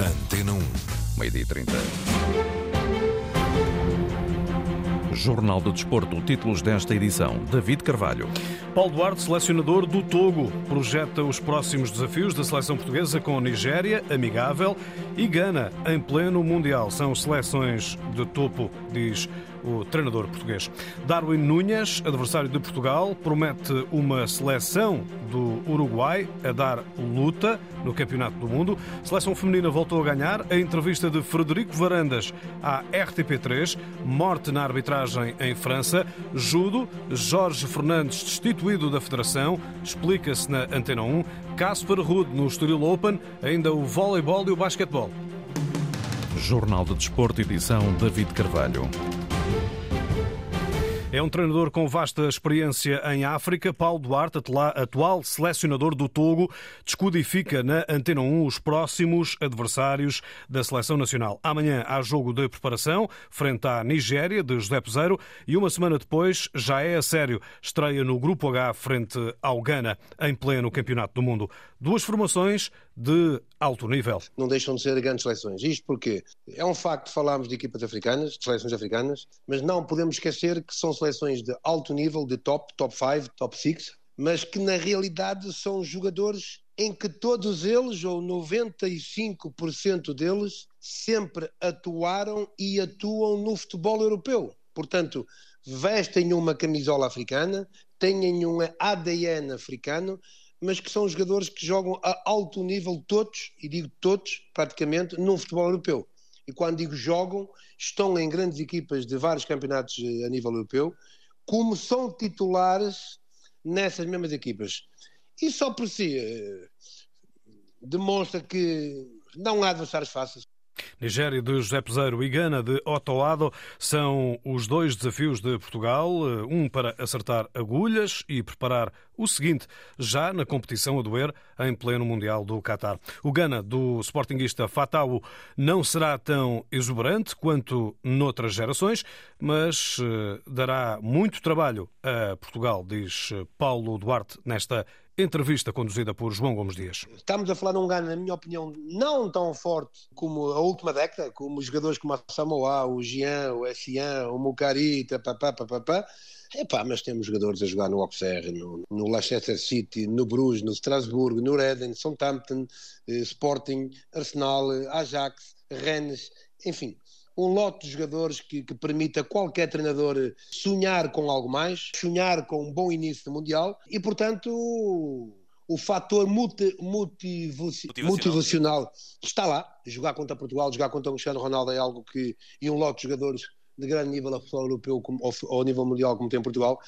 Antena 1. Meio-dia 30. Jornal do Desporto, títulos desta edição. David Carvalho. Paulo Duarte, selecionador do Togo, projeta os próximos desafios da seleção portuguesa com Nigéria, amigável, e Gana, em pleno Mundial. São seleções de topo, diz o treinador português. Darwin Núñez, adversário de Portugal, promete uma seleção do Uruguai a dar luta no Campeonato do Mundo. A seleção feminina voltou a ganhar. A entrevista de Frederico Varandas à RTP3, morte na arbitragem em França. Judo, Jorge Fernandes destituído da Federação, explica-se na Antena 1. Casper Ruud no Estoril Open, ainda o voleibol e o basquetebol. Jornal de Desporto, edição David Carvalho. É um treinador com vasta experiência em África. Paulo Duarte, atual selecionador do Togo, descodifica na Antena 1 os próximos adversários da seleção nacional. Amanhã há jogo de preparação frente à Nigéria, de José Peseiro, e uma semana depois já é a sério. Estreia no Grupo H frente ao Ghana, em pleno Campeonato do Mundo. Duas formações de alto nível. Não deixam de ser grandes seleções. Isto porque é um facto falarmos de equipas africanas, de seleções africanas, mas não podemos esquecer que são seleções de alto nível, de top, top 5, top 6, mas que na realidade são jogadores em que todos eles, ou 95% deles, sempre atuaram e atuam no futebol europeu. Portanto, vestem uma camisola africana, têm um ADN africano, mas que são jogadores que jogam a alto nível todos, e digo todos, praticamente, no futebol europeu. E quando digo jogam, estão em grandes equipas de vários campeonatos eh, a nível europeu, como são titulares nessas mesmas equipas. E só por si eh, demonstra que não há adversários fáceis. Nigéria de José Peseiro e Gana de Otoado são os dois desafios de Portugal, um para acertar agulhas e preparar o seguinte, já na competição a doer em pleno Mundial do Qatar. O Gana do sportinguista Fatau não será tão exuberante quanto noutras gerações, mas eh, dará muito trabalho a Portugal, diz Paulo Duarte nesta Entrevista conduzida por João Gomes Dias. Estamos a falar de um Ghana, na minha opinião, não tão forte como a última década, como os jogadores como a Samoa, o Jean, o Essian, o Mukari, papapá, papapá. Epá, mas temos jogadores a jogar no Auxerre, no, no Leicester City, no Bruges, no Strasbourg, no Redden, Southampton, eh, Sporting, Arsenal, Ajax, Rennes, enfim um lote de jogadores que, que permita qualquer treinador sonhar com algo mais, sonhar com um bom início do Mundial e, portanto, o fator multi, motivacional. motivacional está lá. Jogar contra Portugal, jogar contra o Cristiano Ronaldo é algo que. e um lote de jogadores de grande nível a futebol europeu como, ao, ao nível mundial, como tem Portugal,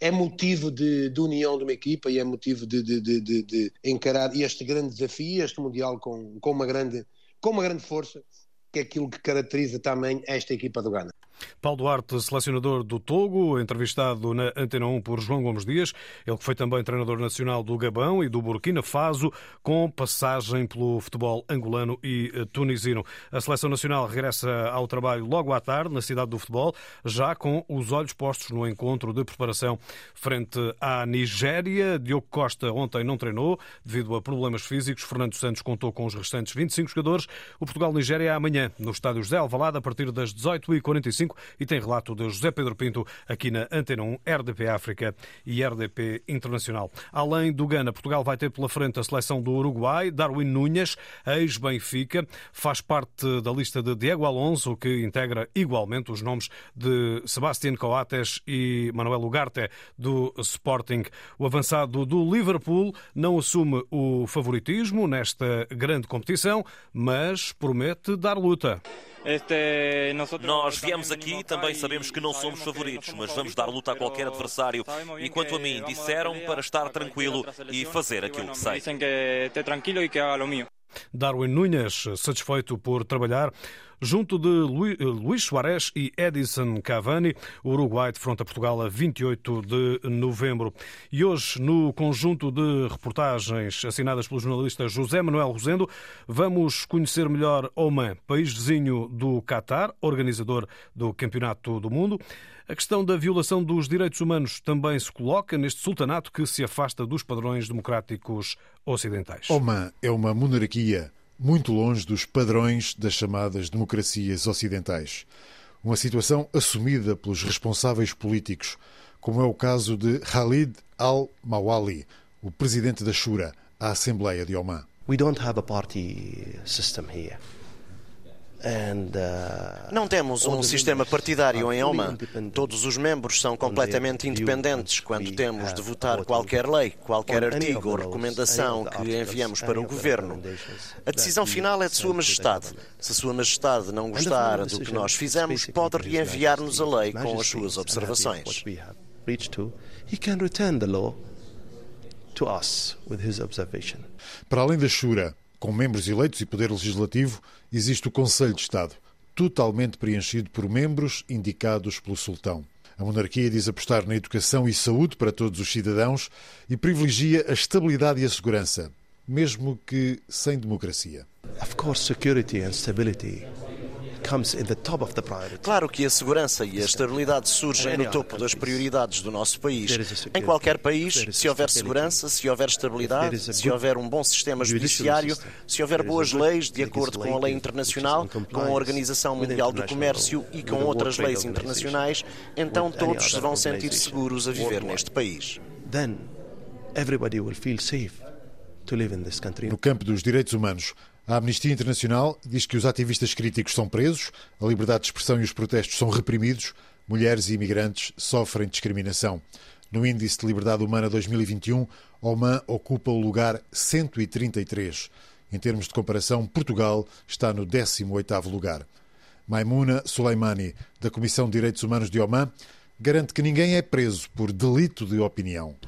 é motivo de, de, união de uma equipa e é motivo de, de, de, encarar este grande desafio, este Mundial com, com, uma grande, com uma grande força que é aquilo que caracteriza também esta equipa do Ghana. Paulo Duarte, selecionador do Togo, entrevistado na Antena 1 por João Gomes Dias, ele que foi também treinador nacional do Gabão e do Burkina Faso, com passagem pelo futebol angolano e eh, tunisino. A seleção nacional regressa ao trabalho logo à tarde na cidade do futebol, já com os olhos postos no encontro de preparação frente à Nigéria. Diogo Costa ontem não treinou devido a problemas físicos. Fernando Santos contou com os restantes 25 jogadores. O Portugal-Nigéria é amanhã no estádio José Alvalade a partir das 18h45 e tem relato de José Pedro Pinto aqui na Antena 1, RDP África e RDP Internacional. Além do Gana, Portugal vai ter pela frente a seleção do Uruguai, Darwin Núñez, ex-Benfica, faz parte da lista de Diego Alonso, que integra igualmente os nomes de Sebastián Coates e Manuel Ugarte do Sporting. O avançado do Liverpool não assume o favoritismo nesta grande competição, mas promete dar luta. Nós viemos aqui e também sabemos que não somos favoritos, mas vamos dar luta a qualquer adversário. E quanto a mim, disseram para estar tranquilo e fazer aquilo que sei. Darwin Nunes, satisfeito por trabalhar junto de Luís Soares e Edison Cavani. Uruguai defronta Portugal a 28 de novembro. E hoje, no conjunto de reportagens assinadas pelo jornalista José Manuel Rosendo, vamos conhecer melhor Oman, país vizinho do Catar, organizador do Campeonato do Mundo. A questão da violação dos direitos humanos também se coloca neste sultanato que se afasta dos padrões democráticos ocidentais. Oman é uma monarquia muito longe dos padrões das chamadas democracias ocidentais. Uma situação assumida pelos responsáveis políticos, como é o caso de Khalid al-Mawali, o presidente da Shura, a Assembleia de Oman. We don't have a party system here. Uh, Não temos um sistema partidário em Oman. Todos os membros são completamente independentes quando temos de votar qualquer lei, qualquer artigo ou recomendação que enviamos para o governo. A decisão final é de Sua Majestade. Se Sua Majestade não gostar do que nós fizemos, pode reenviar-nos a lei com as suas observações. Para além da Shura, com membros eleitos e poder legislativo, existe o Conselho de Estado, totalmente preenchido por membros indicados pelo sultão. A monarquia diz apostar na educação e saúde para todos os cidadãos e privilegia a estabilidade e a segurança, mesmo que sem democracia. Of course, security and stability Claro que a segurança e a estabilidade surgem no topo das prioridades do nosso país. Em qualquer país, se houver segurança, se houver estabilidade, se houver um bom sistema judiciário, se houver boas leis de acordo com a lei internacional, com a Organização Mundial do Comércio e com outras leis internacionais, então todos se vão sentir seguros a viver neste país. No campo dos direitos humanos, a Amnistia Internacional diz que os ativistas críticos são presos, a liberdade de expressão e os protestos são reprimidos, mulheres e imigrantes sofrem discriminação. No Índice de Liberdade Humana 2021, Oman ocupa o lugar 133. Em termos de comparação, Portugal está no 18º lugar. Maimuna Soleimani, da Comissão de Direitos Humanos de Oman, garante que ninguém é preso por delito de opinião. Uh,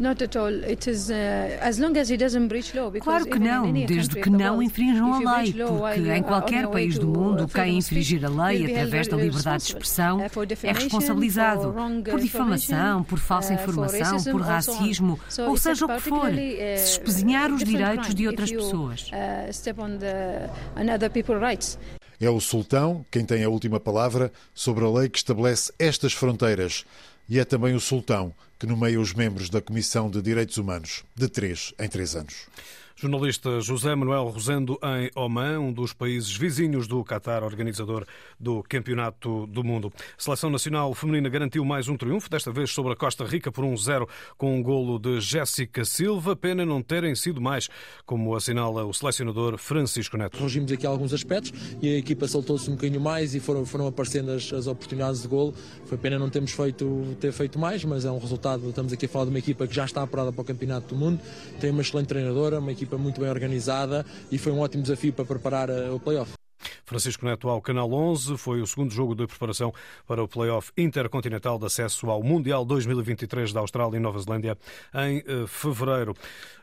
claro que não, desde que não infrinjam a lei, porque em qualquer país do mundo, quem infringir a lei através da liberdade de expressão uh, é responsabilizado por difamação, por falsa uh, informação, por racismo, ou seja o que for, se espezinhar os direitos de outras pessoas. É o sultão quem tem a última palavra sobre a lei que estabelece estas fronteiras. E é também o sultão que nomeia os membros da Comissão de Direitos Humanos, de três em três anos. Jornalista José Manuel Rosendo em Oman, um dos países vizinhos do Qatar, organizador do Campeonato do Mundo. A Seleção Nacional Feminina garantiu mais um triunfo, desta vez sobre a Costa Rica por 1-0 com um golo de Jéssica Silva. Pena não terem sido mais, como assinala o selecionador Francisco Neto. Corrigimos aqui alguns aspectos e a equipa soltou-se um bocadinho mais e foram, foram aparecendo as, as oportunidades de golo. Foi pena não termos feito, ter feito mais, mas é um resultado. Estamos aqui a falar de uma equipa que já está apurada para o Campeonato do Mundo, tem uma excelente treinadora, uma equipa muito bem organizada e foi um ótimo desafio para preparar eh, o playoff. Francisco Neto ao Canal 11 foi o segundo jogo de preparação para o playoff intercontinental de acesso ao Mundial 2023 da Austrália e Nova Zelândia em eh, fevereiro.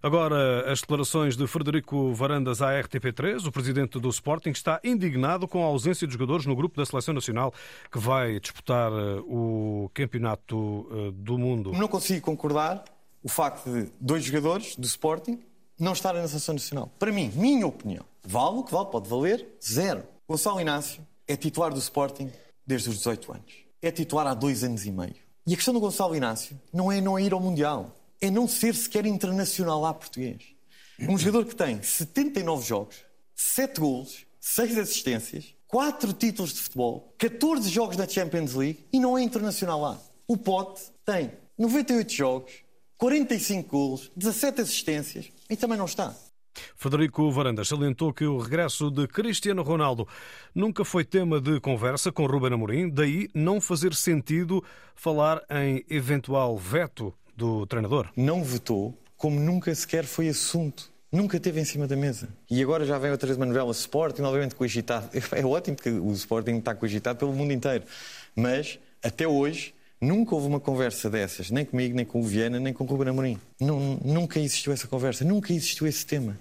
Agora, as declarações de Frederico Varandas à RTP3, o presidente do Sporting, está indignado com a ausência de jogadores no grupo da Seleção Nacional que vai disputar eh, o Campeonato do Mundo. Não consigo concordar o facto de dois jogadores do Sporting não estarem na seleção nacional. Para mim, minha opinião, vale o que vale, pode valer zero. Gonçalo Inácio é titular do Sporting desde os 18 anos. É titular há dois anos e meio. E a questão do Gonçalo Inácio não é não ir ao Mundial, é não ser sequer internacional lá português. Um jogador que tem 79 jogos, 7 golos, 6 assistências, 4 títulos de futebol, 14 jogos na Champions League e não é internacional lá. O Pote tem 98 jogos, 45 golos, 17 assistências e também não está. Frederico Varandas salientou que o regresso de Cristiano Ronaldo nunca foi tema de conversa com Ruben Amorim, daí não fazer sentido falar em eventual veto do treinador. Não vetou, como nunca sequer foi assunto. Nunca teve em cima da mesa. E agora já vem outra vez uma novela Sporting, novamente cogitado. É ótimo que o Sporting está cogitado pelo mundo inteiro. Mas, até hoje, Nunca houve uma conversa dessas, nem comigo, nem com o Viana, nem com o Ruben Amorim. nunca existiu essa conversa, nunca existiu esse tema.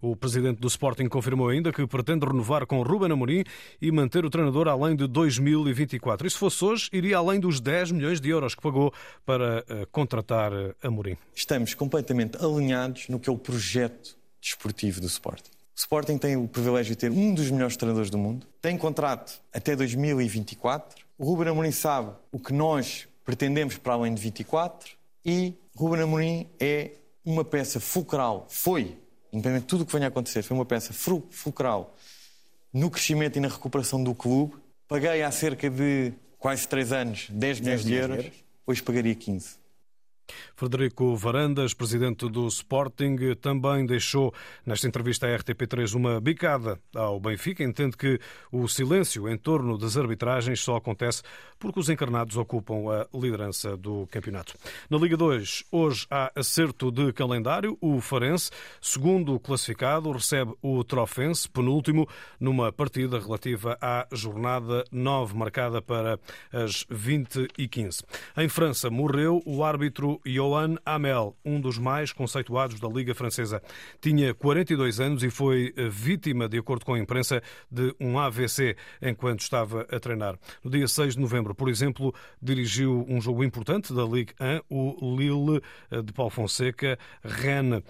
O presidente do Sporting confirmou ainda que pretende renovar com Ruben Amorim e manter o treinador além de 2024. E se fosse hoje, iria além dos 10 milhões de euros que pagou para uh, contratar uh, Amorim. Estamos completamente alinhados no que é o projeto desportivo do Sporting. O Sporting tem o privilégio de ter um dos melhores treinadores do mundo, tem contrato até 2024 o Ruben Amorim sabe o que nós pretendemos para além de 24 e Ruben Amorim é uma peça fulcral, foi independente de tudo o que venha a acontecer, foi uma peça fulcral no crescimento e na recuperação do clube. Paguei há cerca de quase 3 anos 10 milhões de euros, hoje pagaria 15. Frederico Varandas, presidente do Sporting, também deixou nesta entrevista à RTP3 uma bicada ao Benfica. Entende que o silêncio em torno das arbitragens só acontece porque os encarnados ocupam a liderança do campeonato. Na Liga 2, hoje há acerto de calendário. O Farense, segundo classificado, recebe o Trofense, penúltimo, numa partida relativa à jornada 9, marcada para as 20 e 15. Em França, morreu o árbitro Johan Amel, um dos mais conceituados da Liga Francesa. Tinha 42 anos e foi vítima, de acordo com a imprensa, de um AVC enquanto estava a treinar. No dia 6 de novembro, por exemplo, dirigiu um jogo importante da Ligue 1, o Lille de Paulo Fonseca, Rennes.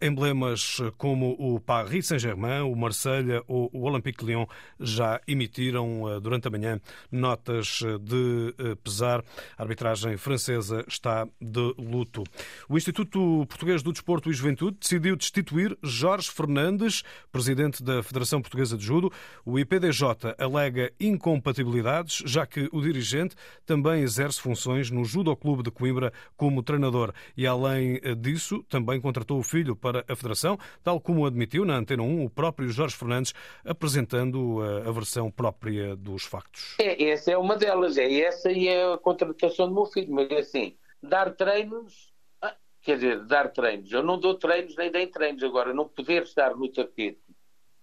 Emblemas como o Paris Saint-Germain, o Marselha ou o Olympique de Lyon já emitiram durante a manhã notas de pesar. A arbitragem francesa está de luto. O Instituto Português do Desporto e Juventude decidiu destituir Jorge Fernandes, presidente da Federação Portuguesa de Judo. O IPDJ alega incompatibilidades, já que o dirigente também exerce funções no Judo Clube de Coimbra como treinador e, além disso, também contratou o filho para a Federação, tal como admitiu na Antena 1 o próprio Jorge Fernandes, apresentando a versão própria dos factos. É, essa é uma delas, é essa e é a contratação do meu filho, mas é assim, dar treinos, ah, quer dizer, dar treinos. Eu não dou treinos nem dei treinos. Agora, não poder estar no tapete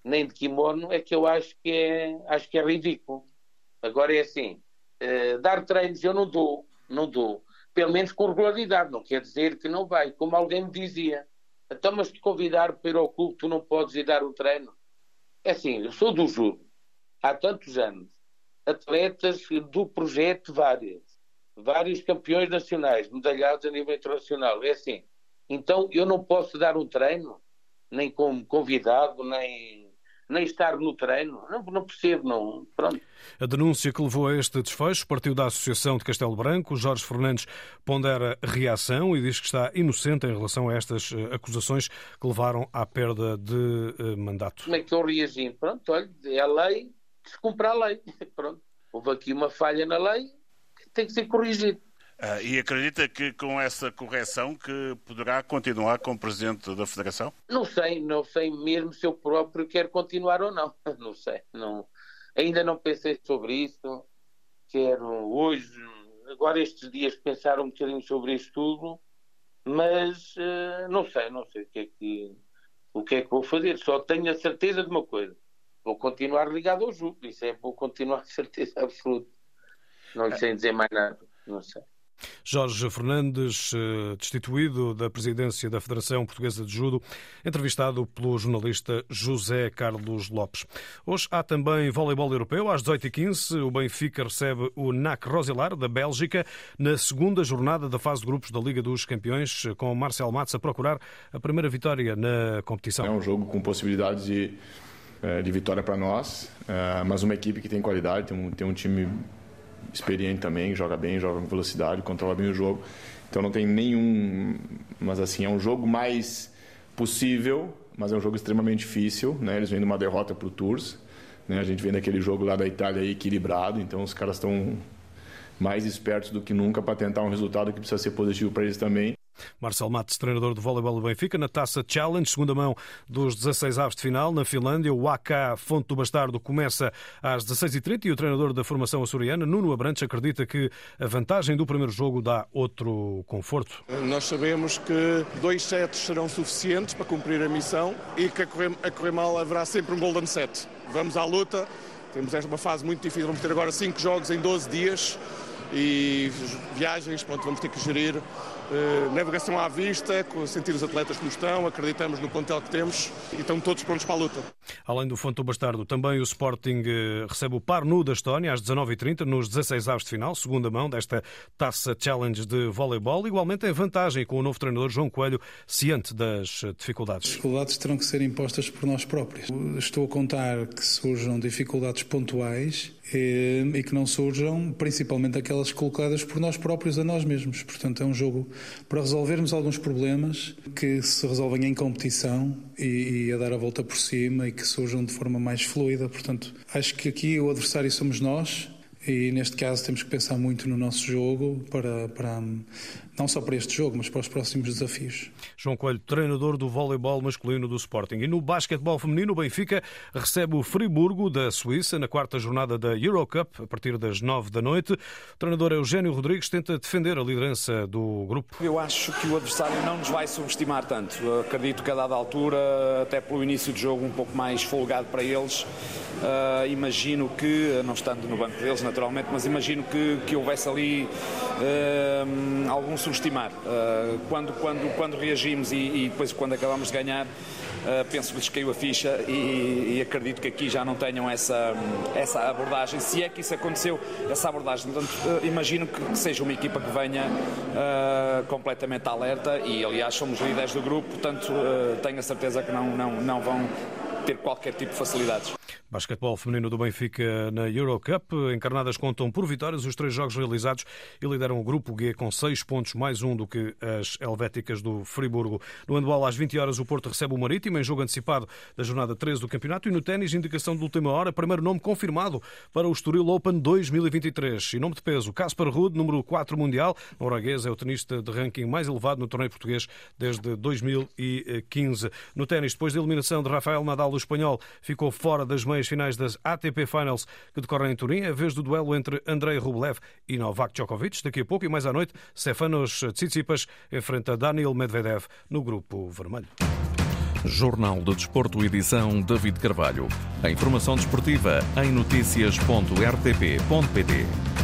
nem de kimono é que eu acho que é, acho que é ridículo. Agora é assim, uh, dar treinos eu não dou, não dou. Pelo menos com regularidade, não quer dizer que não vai, como alguém me dizia. Então, mas te convidar para ir ao clube, tu não podes ir dar o treino. É assim, eu sou do judo há tantos anos. Atletas do projeto várias vários campeões nacionais, medalhados a nível internacional. É assim. Então eu não posso dar um treino, nem como convidado, nem, nem estar no treino. Não, não percebo, não. Pronto. A denúncia que levou a este desfecho partiu da Associação de Castelo Branco. Jorge Fernandes pondera reação e diz que está inocente em relação a estas eh, acusações que levaram à perda de eh, mandato. Como é que eu reagi? Pronto, olha, é a lei, descumprir a lei. Pronto. Houve aqui uma falha na lei, tem que ser corrigido. Uh, e acredita que com essa correção que poderá continuar como presidente da Federação? Não sei, não sei mesmo se eu próprio quero continuar ou não. Não sei, não. Ainda não pensei sobre isso. Quero hoje, agora estes dias pensar um bocadinho sobre isto tudo, mas uh, não sei, não sei o que é que o que é que vou fazer. Só tenho a certeza de uma coisa: vou continuar ligado ao jogo. Isso é, vou continuar de certeza absoluta. Não sei dizer mais nada, não sei. Jorge Fernandes, eh, destituído da presidência da Federação Portuguesa de Judo, entrevistado pelo jornalista José Carlos Lopes. Hoje há também voleibol europeu. Às 18h15, o Benfica recebe o NAC Rosilar, da Bélgica, na segunda jornada da fase de grupos da Liga dos Campeões, com Marcel Matos a procurar a primeira vitória na competição. É um jogo com possibilidades de, eh, de vitória para nós, eh, mas uma equipe que tem qualidade, tem um, tem um time experiente também, joga bem, joga com velocidade, controla bem o jogo. Então não tem nenhum. Mas assim, é um jogo mais possível, mas é um jogo extremamente difícil. Né? Eles vêm de uma derrota para o Tours. Né? A gente vem daquele jogo lá da Itália aí, equilibrado, então os caras estão mais espertos do que nunca para tentar um resultado que precisa ser positivo para eles também. Marcel Matos, treinador do voleibol do Benfica, na Taça Challenge, segunda mão dos 16 aves de final na Finlândia. O AK Fonte do Bastardo começa às 16h30 e o treinador da formação açoriana, Nuno Abrantes, acredita que a vantagem do primeiro jogo dá outro conforto. Nós sabemos que dois sets serão suficientes para cumprir a missão e que a correr, a correr mal haverá sempre um golden set. Vamos à luta, temos esta uma fase muito difícil, vamos ter agora cinco jogos em 12 dias e viagens, pronto, vamos ter que gerir Uh, navegação à vista, sentir os atletas como estão, acreditamos no plantel que temos e estão todos prontos para a luta. Além do Fonte Bastardo, também o Sporting eh, recebe o Parnu da Estónia às 19h30 nos 16 aves de final, segunda mão desta Taça Challenge de voleibol, igualmente em vantagem com o novo treinador João Coelho, ciente das dificuldades. As dificuldades terão que ser impostas por nós próprios. Estou a contar que surjam dificuldades pontuais eh, e que não surjam principalmente aquelas colocadas por nós próprios a nós mesmos. Portanto, é um jogo para resolvermos alguns problemas que se resolvem em competição e, e a dar a volta por cima e que surjam de forma mais fluida. Portanto, acho que aqui o adversário somos nós e neste caso temos que pensar muito no nosso jogo para, para não só para este jogo, mas para os próximos desafios. João Coelho, treinador do voleibol masculino do Sporting. E no basquetebol feminino, o Benfica recebe o Friburgo da Suíça na quarta jornada da Eurocup, a partir das nove da noite. O treinador Eugênio Rodrigues tenta defender a liderança do grupo. Eu acho que o adversário não nos vai subestimar tanto. Acredito que a dada altura, até pelo início do jogo, um pouco mais folgado para eles, uh, imagino que, não estando no banco deles naturalmente, mas imagino que, que houvesse ali uh, algum subestimar. Uh, quando, quando, quando reagimos e, e, depois quando acabamos de ganhar, uh, penso que lhes caiu a ficha e, e, acredito que aqui já não tenham essa, essa abordagem. Se é que isso aconteceu, essa abordagem. Portanto, uh, imagino que, seja uma equipa que venha completamente alerta e, aliás, somos líderes do grupo, portanto, tenho a certeza que não, não, não vão ter qualquer tipo de facilidades. Basquetebol feminino do Benfica na Eurocup. Encarnadas contam por vitórias os três jogos realizados e lideram o grupo G com seis pontos, mais um do que as helvéticas do Friburgo. No handball, às 20 horas, o Porto recebe o Marítimo em jogo antecipado da jornada 13 do campeonato. E no ténis, indicação de última hora, primeiro nome confirmado para o Estoril Open 2023. E nome de peso, Casper Ruud, número 4 mundial. Norueguês é o tenista de ranking mais elevado no torneio português desde 2015. No ténis, depois da eliminação de Rafael Nadal, o espanhol ficou fora das meias finais das ATP Finals que decorrem em Turim, a vez do duelo entre Andrei Rublev e Novak Djokovic. Daqui a pouco e mais à noite, Stefanos Tsitsipas enfrenta Daniel Medvedev no grupo vermelho. Jornal do Desporto, edição David Carvalho. A informação desportiva em notícias.rtp.pt.